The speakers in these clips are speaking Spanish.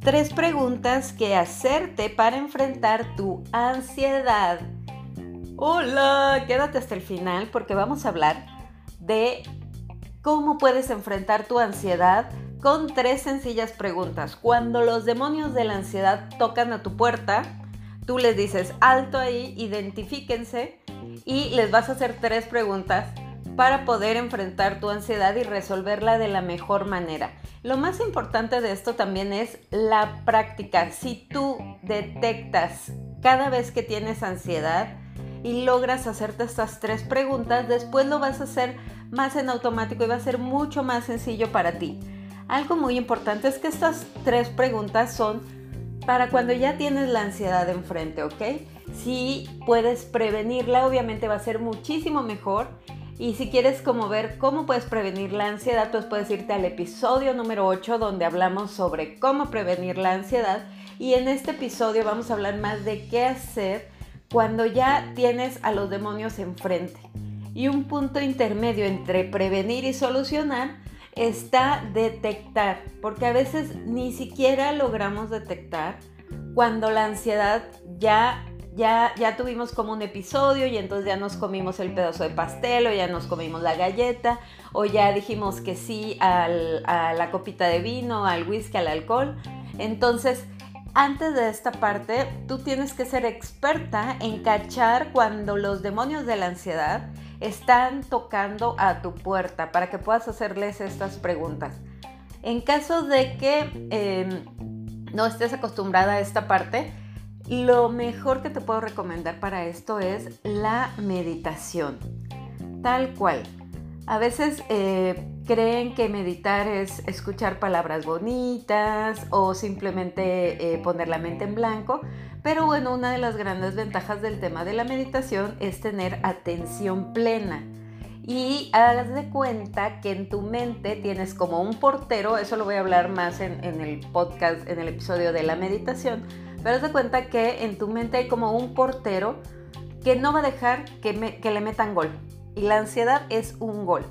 Tres preguntas que hacerte para enfrentar tu ansiedad. Hola, quédate hasta el final porque vamos a hablar de cómo puedes enfrentar tu ansiedad con tres sencillas preguntas. Cuando los demonios de la ansiedad tocan a tu puerta, tú les dices alto ahí, identifíquense y les vas a hacer tres preguntas para poder enfrentar tu ansiedad y resolverla de la mejor manera. Lo más importante de esto también es la práctica. Si tú detectas cada vez que tienes ansiedad y logras hacerte estas tres preguntas, después lo vas a hacer más en automático y va a ser mucho más sencillo para ti. Algo muy importante es que estas tres preguntas son para cuando ya tienes la ansiedad enfrente, ¿ok? Si puedes prevenirla, obviamente va a ser muchísimo mejor. Y si quieres como ver cómo puedes prevenir la ansiedad, pues puedes irte al episodio número 8 donde hablamos sobre cómo prevenir la ansiedad. Y en este episodio vamos a hablar más de qué hacer cuando ya tienes a los demonios enfrente. Y un punto intermedio entre prevenir y solucionar está detectar, porque a veces ni siquiera logramos detectar cuando la ansiedad ya ya, ya tuvimos como un episodio y entonces ya nos comimos el pedazo de pastel o ya nos comimos la galleta o ya dijimos que sí a la copita de vino, al whisky, al alcohol. Entonces, antes de esta parte, tú tienes que ser experta en cachar cuando los demonios de la ansiedad están tocando a tu puerta para que puedas hacerles estas preguntas. En caso de que em, no estés acostumbrada a esta parte, lo mejor que te puedo recomendar para esto es la meditación. Tal cual. A veces eh, creen que meditar es escuchar palabras bonitas o simplemente eh, poner la mente en blanco, pero bueno, una de las grandes ventajas del tema de la meditación es tener atención plena. Y haz de cuenta que en tu mente tienes como un portero, eso lo voy a hablar más en, el podcast, en el episodio de la meditación, pero de cuenta que en tu mente hay como un portero que no va a dejar que, que le metan gol. Y la ansiedad es un gol.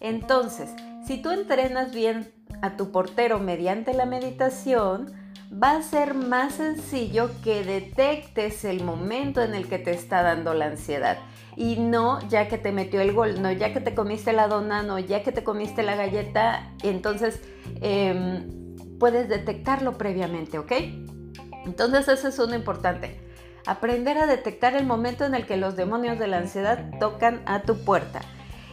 Entonces, si tú entrenas bien a tu portero mediante la meditación, va a ser más sencillo que detectes el momento en el que te está dando la ansiedad. Y no ya que te metió el gol, no ya que te comiste la dona, no ya que te comiste la galleta, entonces em, puedes detectarlo previamente, ¿ok? Entonces eso es uno importante. Aprender a detectar el momento en el que los demonios de la ansiedad tocan a tu puerta.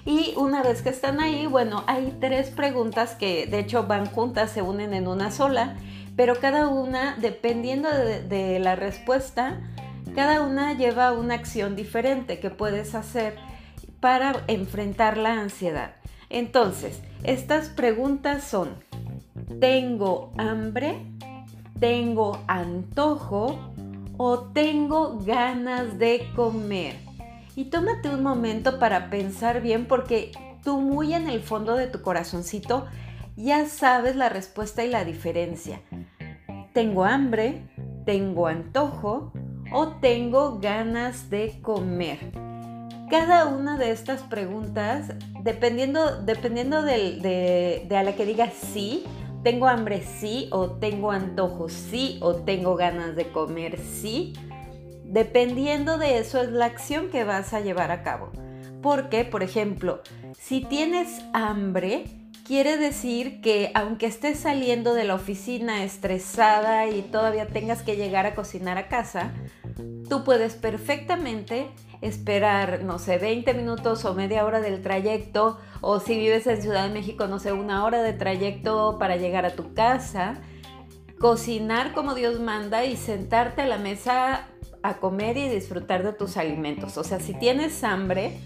Y una vez que están ahí, bueno, hay tres preguntas que de hecho van juntas, se unen en una sola pero cada una, dependiendo de, la respuesta, cada una lleva una acción diferente que puedes hacer para enfrentar la ansiedad. Entonces, estas preguntas son, ¿tengo hambre? ¿Tengo antojo? ¿O tengo ganas de comer? Y tómate un momento para pensar bien porque tú muy en el fondo de tu corazoncito ya sabes la respuesta y la diferencia. ¿Tengo hambre? ¿Tengo antojo? ¿O tengo ganas de comer? Cada una de estas preguntas, dependiendo, dependiendo de, a la que digas sí, tengo hambre sí, o tengo antojo sí, o tengo ganas de comer sí, dependiendo de eso es la acción que vas a llevar a cabo. Porque, por ejemplo, si tienes hambre, quiere decir que aunque estés saliendo de la oficina estresada y todavía tengas que llegar a cocinar a casa, tú puedes perfectamente esperar, no sé, 20 minutos o media hora del trayecto, o si vives en Ciudad de México, no sé, una hora de trayecto para llegar a tu casa, cocinar como Dios manda y sentarte a la mesa a comer y disfrutar de tus alimentos. O sea, si tienes hambre,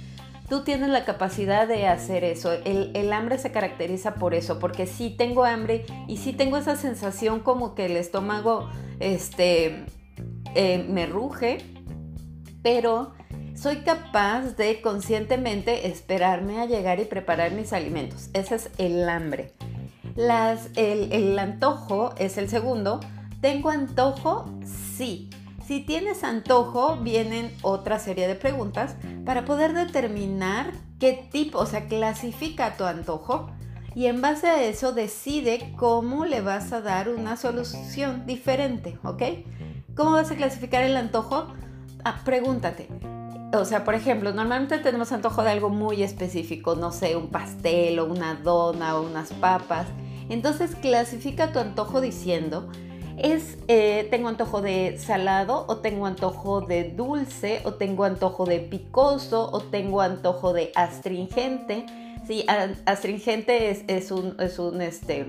tú tienes la capacidad de hacer eso. El, hambre se caracteriza por eso, porque sí tengo hambre y sí tengo esa sensación como que el estómago este, eh, me ruge, pero soy capaz de conscientemente esperarme a llegar y preparar mis alimentos. Ese es el hambre. Las, el, el antojo es el segundo. ¿Tengo antojo? Si tienes antojo, vienen otra serie de preguntas para poder determinar qué tipo, o sea, clasifica tu antojo y en base a eso decide cómo le vas a dar una solución diferente, ¿ok? ¿Cómo vas a clasificar el antojo? Ah, pregúntate. O sea, por ejemplo, normalmente tenemos antojo de algo muy específico, no sé, un pastel o una dona o unas papas. Entonces clasifica tu antojo diciendo, es, eh, tengo antojo de salado o tengo antojo de dulce o tengo antojo de picoso o tengo antojo de astringente Sí, astringente es, es, un, es un, este,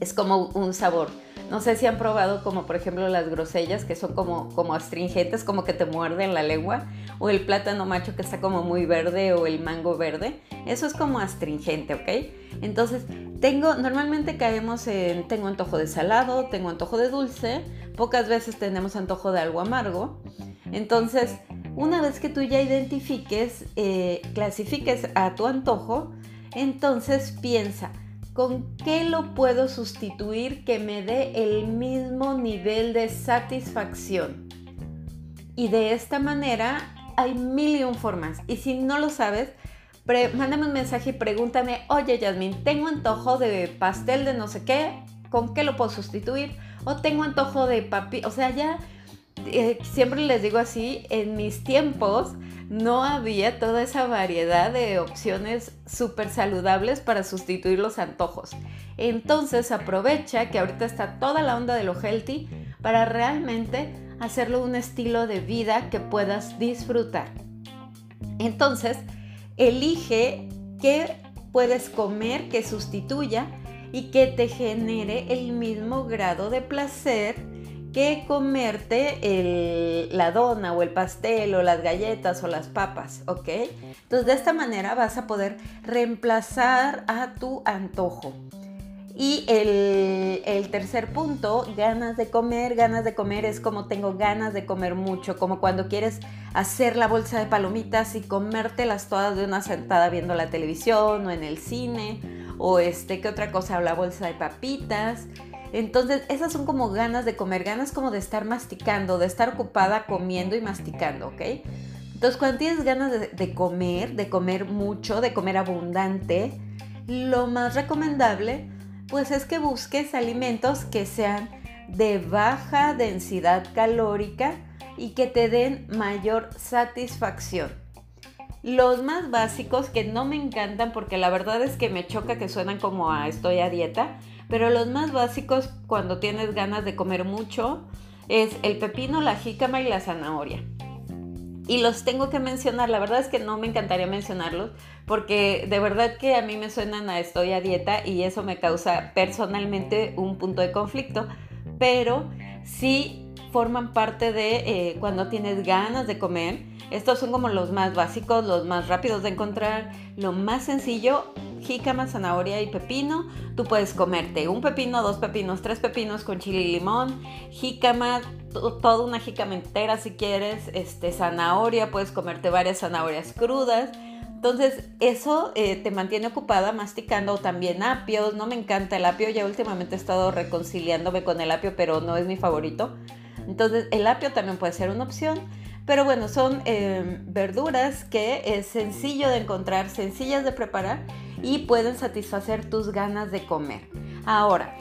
es como un sabor. No sé si han probado como por ejemplo las grosellas que son como, como astringentes, como que te muerden la lengua, o el plátano macho que está como muy verde o el mango verde. Eso es como astringente, ¿ok? Entonces, tengo, normalmente caemos en, tengo antojo de salado, tengo antojo de dulce, pocas veces tenemos antojo de algo amargo. Entonces, una vez que tú ya identifiques, eh, clasifiques a tu antojo, entonces piensa, ¿con qué lo puedo sustituir que me dé el mismo nivel de satisfacción? Y de esta manera hay mil y un formas. Y si no lo sabes, mándame un mensaje y pregúntame, oye Yasmin, tengo antojo de pastel de no sé qué, ¿con qué lo puedo sustituir? O tengo antojo de papi, o sea, ya eh, siempre les digo así, en mis tiempos no había toda esa variedad de opciones súper saludables para sustituir los antojos. Entonces aprovecha que ahorita está toda la onda de lo healthy para realmente hacerlo un estilo de vida que puedas disfrutar. Entonces, elige qué puedes comer que sustituya y que te genere el mismo grado de placer que comerte la dona o el pastel o las galletas o las papas, ¿ok? Entonces de esta manera vas a poder reemplazar a tu antojo. Y el, tercer punto, ganas de comer, ganas de comer es como tengo ganas de comer mucho, como cuando quieres hacer la bolsa de palomitas y comértelas todas de una sentada viendo la televisión o en el cine, o este, ¿qué otra cosa? La bolsa de papitas. Entonces, esas son como ganas de comer, ganas como de estar masticando, de estar ocupada comiendo y masticando, ¿ok? Entonces, cuando tienes ganas de, comer, de comer mucho, de comer abundante, lo más recomendable, pues es que busques alimentos que sean de baja densidad calórica y que te den mayor satisfacción. Los más básicos que no me encantan porque la verdad es que me choca que suenan como a estoy a dieta, pero los más básicos cuando tienes ganas de comer mucho es el pepino, la jícama y la zanahoria. Y los tengo que mencionar, la verdad es que no me encantaría mencionarlos porque de verdad que a mí me suenan a estoy a dieta y eso me causa personalmente un punto de conflicto, pero sí forman parte de eh, cuando tienes ganas de comer. Estos son como los más básicos, los más rápidos de encontrar, lo más sencillo jícama, zanahoria y pepino. Tú puedes comerte un pepino, dos pepinos, tres pepinos con chile y limón, jícama, toda una jícama entera si quieres, este, zanahoria, puedes comerte varias zanahorias crudas. Entonces eso eh, te mantiene ocupada masticando también apios. No me encanta el apio, ya últimamente he estado reconciliándome con el apio, pero no es mi favorito. Entonces el apio también puede ser una opción. Pero bueno, son eh, verduras que es sencillo de encontrar, sencillas de preparar y pueden satisfacer tus ganas de comer. Ahora,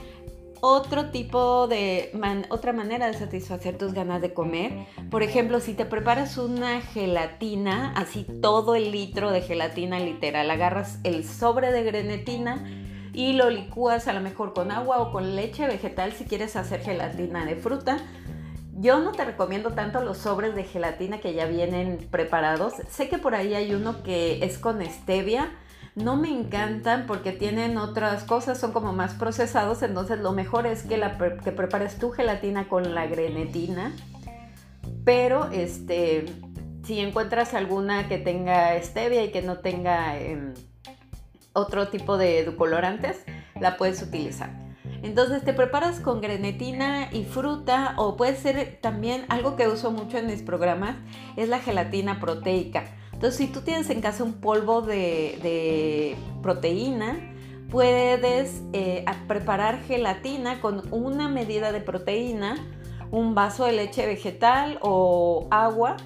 otro tipo de otra manera de satisfacer tus ganas de comer. Por ejemplo, si te preparas una gelatina, así todo el litro de gelatina literal, agarras el sobre de grenetina y lo licúas a lo mejor con agua o con leche vegetal si quieres hacer gelatina de fruta. Yo no te recomiendo tanto los sobres de gelatina que ya vienen preparados. Sé que por ahí hay uno que es con stevia no me encantan porque tienen otras cosas, son como más procesados, entonces lo mejor es que, que prepares tu gelatina con la grenetina, pero este, si encuentras alguna que tenga stevia y que no tenga em, otro tipo de edulcorantes, la puedes utilizar. Entonces te preparas con grenetina y fruta o puede ser también algo que uso mucho en mis programas, es la gelatina proteica. Entonces, si tú tienes en casa un polvo de, proteína, puedes eh, preparar gelatina con una medida de proteína, un vaso de leche vegetal o agua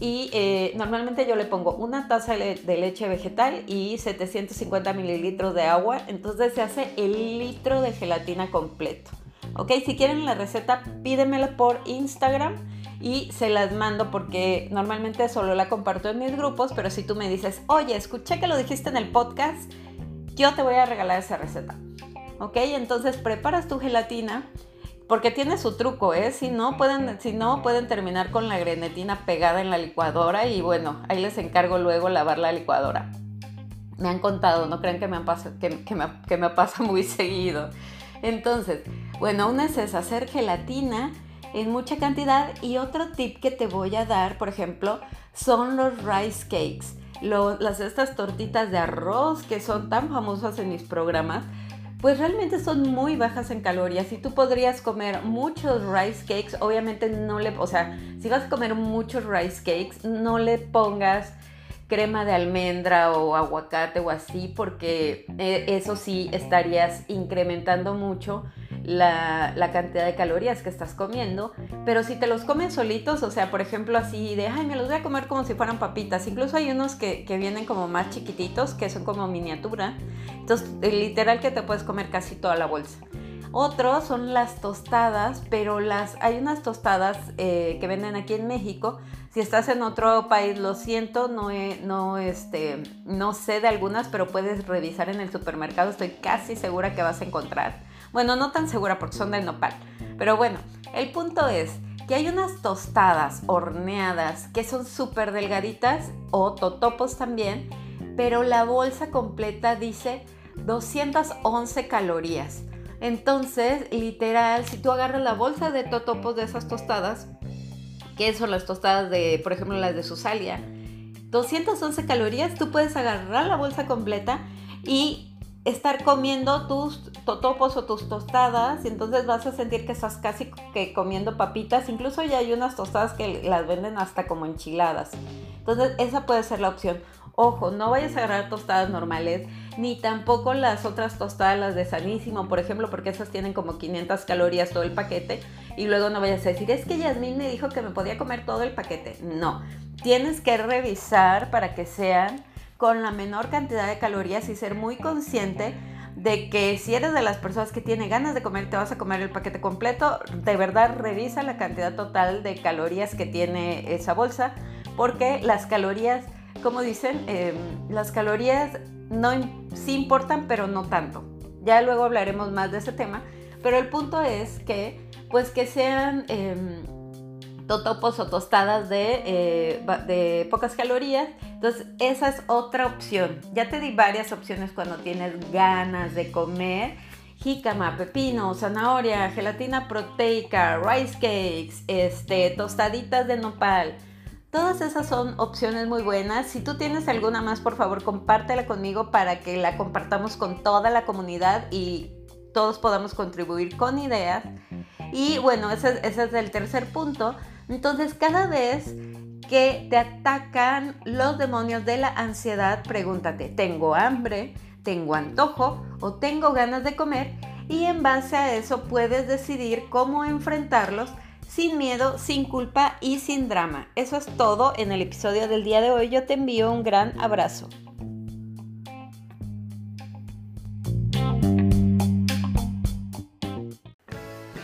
y eh, normalmente yo le pongo una taza de leche vegetal y 750 mililitros de agua, entonces se hace el litro de gelatina completo. Ok, si quieren la receta, pídemela por Instagram y se las mando porque normalmente solo la comparto en mis grupos, pero si tú me dices, oye, escuché que lo dijiste en el podcast, yo te voy a regalar esa receta. Ok, entonces preparas tu gelatina porque tiene su truco, ¿eh? Si no, pueden, si no, pueden terminar con la grenetina pegada en la licuadora y bueno, ahí les encargo luego lavar la licuadora. Me han contado, no crean que me, pasa, que, que, me, que me pasa muy seguido. Entonces, bueno, una es hacer gelatina en mucha cantidad. Y otro tip que te voy a dar, por ejemplo, son los rice cakes. las, estas tortitas de arroz que son tan famosas en mis programas pues realmente son muy bajas en calorías. Y tú podrías comer muchos rice cakes, obviamente no le, o sea, si vas a comer muchos rice cakes, no le pongas crema de almendra o aguacate o así, porque eh, eso sí estarías incrementando mucho la, cantidad de calorías que estás comiendo, pero si te los comes solitos, o sea, por ejemplo, así de, ay, me los voy a comer como si fueran papitas, incluso hay unos que, vienen como más chiquititos, que son como miniatura, entonces literal que te puedes comer casi toda la bolsa. Otros son las tostadas, pero las, hay unas tostadas eh, que venden aquí en México. Si estás en otro país, lo siento, no, no, este, no sé de algunas, pero puedes revisar en el supermercado. Estoy casi segura que vas a encontrar bueno, no tan segura porque son de nopal. Pero bueno, el punto es que hay unas tostadas horneadas que son súper delgaditas o totopos también, pero la bolsa completa dice 211 calorías. Entonces, literal, si tú agarras la bolsa de totopos de esas tostadas, que son las tostadas de, por ejemplo, las de Susalia, 211 calorías, tú puedes agarrar la bolsa completa y estar comiendo tus totopos o tus tostadas y entonces vas a sentir que estás casi que comiendo papitas. Incluso ya hay unas tostadas que las venden hasta como enchiladas. Entonces esa puede ser la opción. Ojo, no vayas a agarrar tostadas normales, ni tampoco las otras tostadas, las de Sanísimo, por ejemplo, porque esas tienen como 500 calorías todo el paquete. Y luego no vayas a decir, es que Yasmín me dijo que me podía comer todo el paquete. No, tienes que revisar para que sean con la menor cantidad de calorías y ser muy consciente de que si eres de las personas que tiene ganas de comer, te vas a comer el paquete completo, de verdad revisa la cantidad total de calorías que tiene esa bolsa, porque las calorías, como dicen, em, las calorías no sí importan, pero no tanto. Ya luego hablaremos más de ese tema, pero el punto es que, pues que sean em, totopos o tostadas de, eh, de pocas calorías. Entonces, esa es otra opción. Ya te di varias opciones cuando tienes ganas de comer. Jícama, pepino, zanahoria, gelatina proteica, rice cakes, este, tostaditas de nopal. Todas esas son opciones muy buenas. Si tú tienes alguna más, por favor, compártela conmigo para que la compartamos con toda la comunidad y todos podamos contribuir con ideas. Y bueno, ese, ese es el tercer punto. Entonces, cada vez que te atacan los demonios de la ansiedad, pregúntate, ¿tengo hambre? ¿Tengo antojo? ¿O tengo ganas de comer? Y en base a eso puedes decidir cómo enfrentarlos sin miedo, sin culpa y sin drama. Eso es todo en el episodio del día de hoy. Yo te envío un gran abrazo.